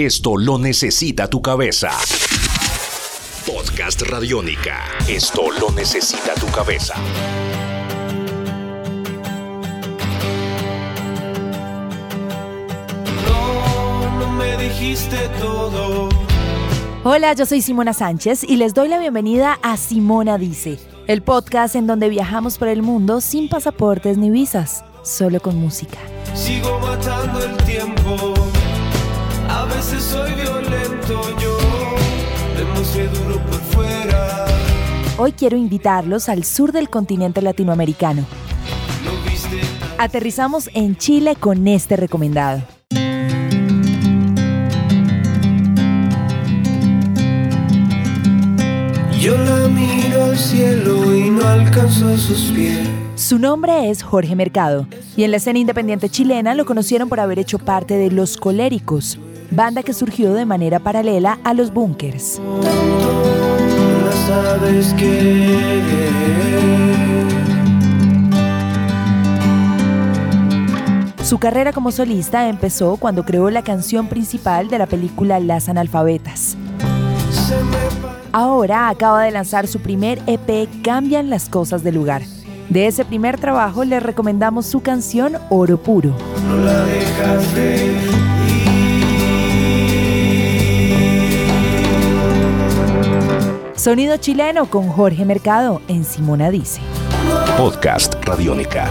Esto lo necesita tu cabeza. Podcast Radiónica. Esto lo necesita tu cabeza. No, no me dijiste todo. Hola, yo soy Simona Sánchez y les doy la bienvenida a Simona Dice, el podcast en donde viajamos por el mundo sin pasaportes ni visas, solo con música. Sigo matando el veces soy violento yo. Demasiado duro por fuera. Hoy quiero invitarlos al sur del continente latinoamericano. Aterrizamos en Chile con este recomendado. Yo la miro al cielo y no alcanzo sus pies. Su nombre es Jorge Mercado y en la escena independiente chilena lo conocieron por haber hecho parte de Los Coléricos, banda que surgió de manera paralela a los Bunkers. Su carrera como solista empezó cuando creó la canción principal de la película Las Analfabetas. Ahora acaba de lanzar su primer EP Cambian las cosas de lugar. De ese primer trabajo les recomendamos su canción Oro Puro. no la dejas de Sonido chileno con Jorge Mercado en Simona Dice. Podcast Radiónica.